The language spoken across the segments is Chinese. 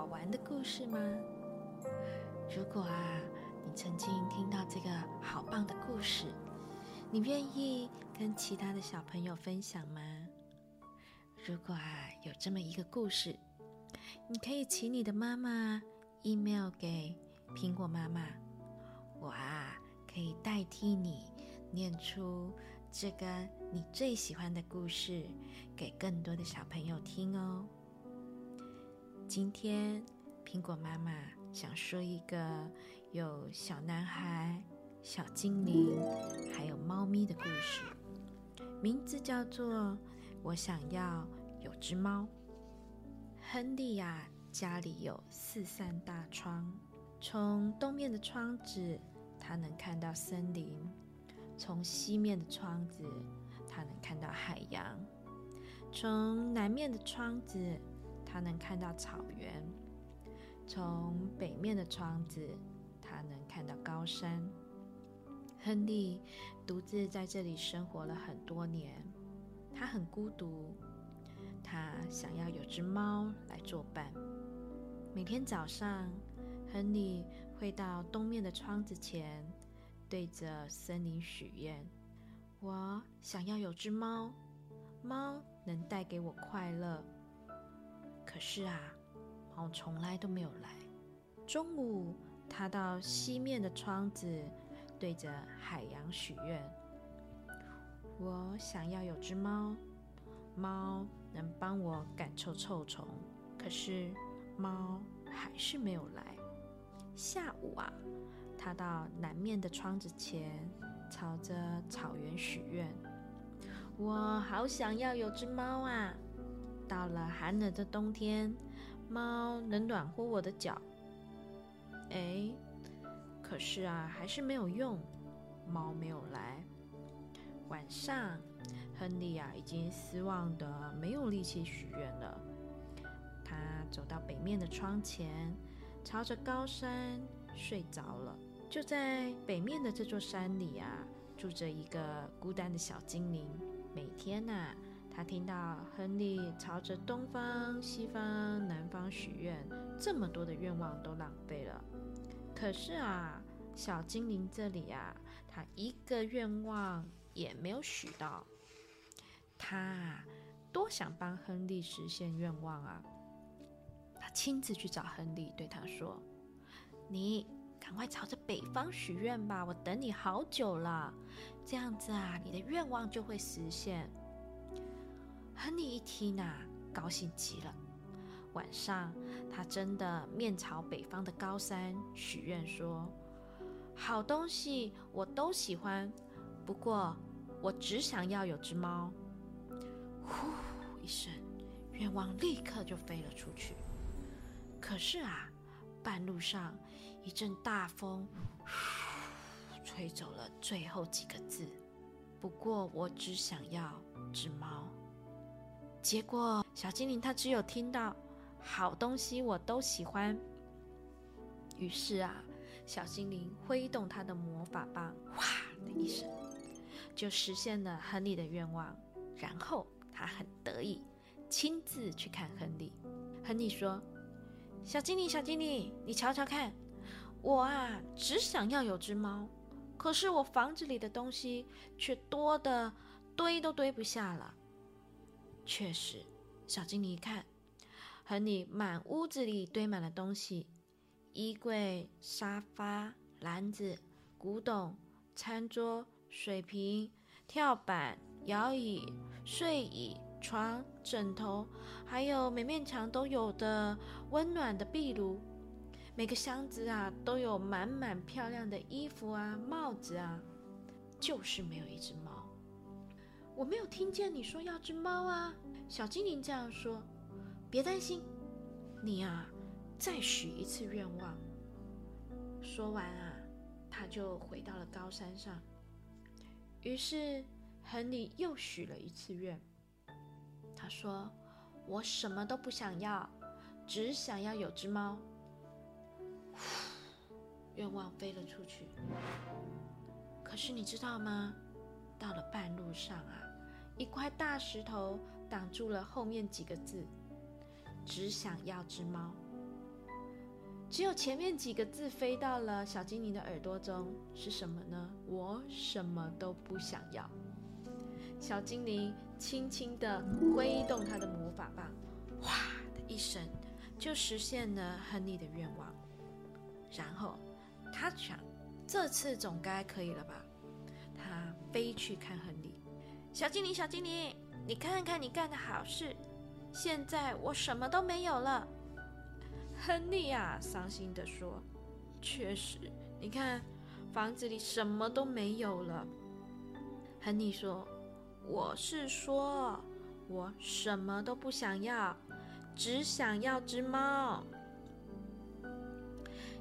好玩的故事吗？如果啊，你曾经听到这个好棒的故事，你愿意跟其他的小朋友分享吗？如果啊，有这么一个故事，你可以请你的妈妈 email 给苹果妈妈，我啊可以代替你念出这个你最喜欢的故事给更多的小朋友听哦。今天，苹果妈妈想说一个有小男孩、小精灵，还有猫咪的故事，名字叫做《我想要有只猫》。亨利呀，家里有四扇大窗，从东面的窗子，他能看到森林；从西面的窗子，他能看到海洋；从南面的窗子。他能看到草原，从北面的窗子，他能看到高山。亨利独自在这里生活了很多年，他很孤独，他想要有只猫来作伴。每天早上，亨利会到东面的窗子前，对着森林许愿：“我想要有只猫，猫能带给我快乐。”可是啊，猫从来都没有来。中午，它到西面的窗子，对着海洋许愿：“我想要有只猫，猫能帮我赶臭臭虫。”可是猫还是没有来。下午啊，它到南面的窗子前，朝着草原许愿：“我好想要有只猫啊！”到了寒冷的冬天，猫能暖和我的脚。哎，可是啊，还是没有用，猫没有来。晚上，亨利啊，已经失望的没有力气许愿了。他走到北面的窗前，朝着高山睡着了。就在北面的这座山里啊，住着一个孤单的小精灵。每天呐。他听到亨利朝着东方、西方、南方许愿，这么多的愿望都浪费了。可是啊，小精灵这里啊，他一个愿望也没有许到。他多想帮亨利实现愿望啊！他亲自去找亨利，对他说：“你赶快朝着北方许愿吧，我等你好久了。这样子啊，你的愿望就会实现。”亨利一听呐，高兴极了。晚上，他真的面朝北方的高山许愿说：“好东西我都喜欢，不过我只想要有只猫。”呼一声，愿望立刻就飞了出去。可是啊，半路上一阵大风，吹走了最后几个字。不过我只想要只猫。结果，小精灵他只有听到好东西我都喜欢。于是啊，小精灵挥动他的魔法棒，哗的一声，就实现了亨利的愿望。然后他很得意，亲自去看亨利。亨利说：“小精灵，小精灵，你瞧瞧看，我啊只想要有只猫，可是我房子里的东西却多的堆都堆不下了。”确实，小精灵一看，亨利满屋子里堆满了东西：衣柜、沙发、篮子、古董、餐桌、水瓶、跳板、摇椅、睡椅、床、枕头，还有每面墙都有的温暖的壁炉。每个箱子啊，都有满满漂亮的衣服啊、帽子啊，就是没有一只猫。我没有听见你说要只猫啊，小精灵这样说。别担心，你啊，再许一次愿望。”说完啊，他就回到了高山上。于是，亨利又许了一次愿。他说：“我什么都不想要，只想要有只猫。”愿望飞了出去。可是你知道吗？到了半路上啊，一块大石头挡住了后面几个字：“只想要只猫。”只有前面几个字飞到了小精灵的耳朵中，是什么呢？我什么都不想要。小精灵轻轻地挥动他的魔法棒，哗的一声，就实现了亨利的愿望。然后他想，这次总该可以了吧？他飞去看亨利，小精灵，小精灵，你看看你干的好事。现在我什么都没有了。亨利呀，伤心的说：“确实，你看，房子里什么都没有了。”亨利说：“我是说，我什么都不想要，只想要只猫。”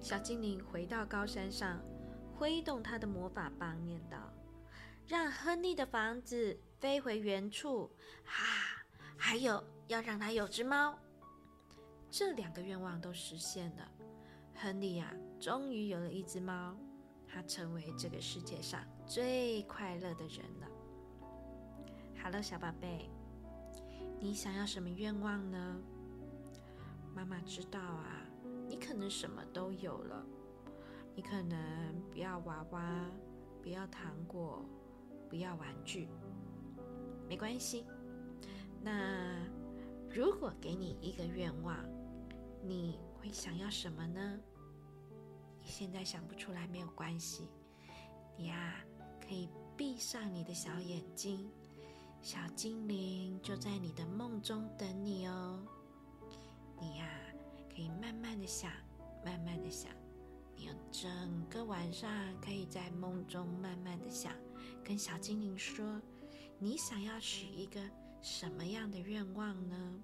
小精灵回到高山上，挥动他的魔法棒，念道：“让亨利的房子飞回原处，哈，还有要让他有只猫。”这两个愿望都实现了，亨利呀，终于有了一只猫，他成为这个世界上最快乐的人了。好了，小宝贝，你想要什么愿望呢？妈妈知道啊，你可能什么都有了，你可能不要娃娃，不要糖果，不要玩具，没关系。那如果给你一个愿望，你会想要什么呢？你现在想不出来没有关系，你呀可以闭上你的小眼睛，小精灵就在你的梦中等你哦。你呀可以慢慢的想，慢慢的想，你有整个晚上可以在梦中慢慢的想，跟小精灵说，你想要许一个什么样的愿望呢？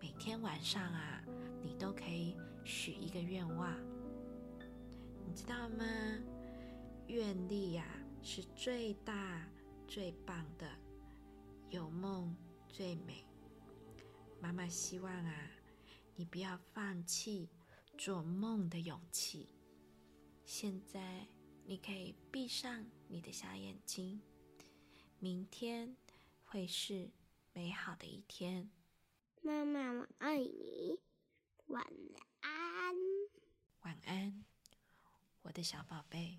每天晚上啊。你都可以许一个愿望，你知道吗？愿力呀是最大最棒的，有梦最美。妈妈希望啊，你不要放弃做梦的勇气。现在你可以闭上你的小眼睛，明天会是美好的一天。妈妈，我爱你。晚安，晚安，我的小宝贝。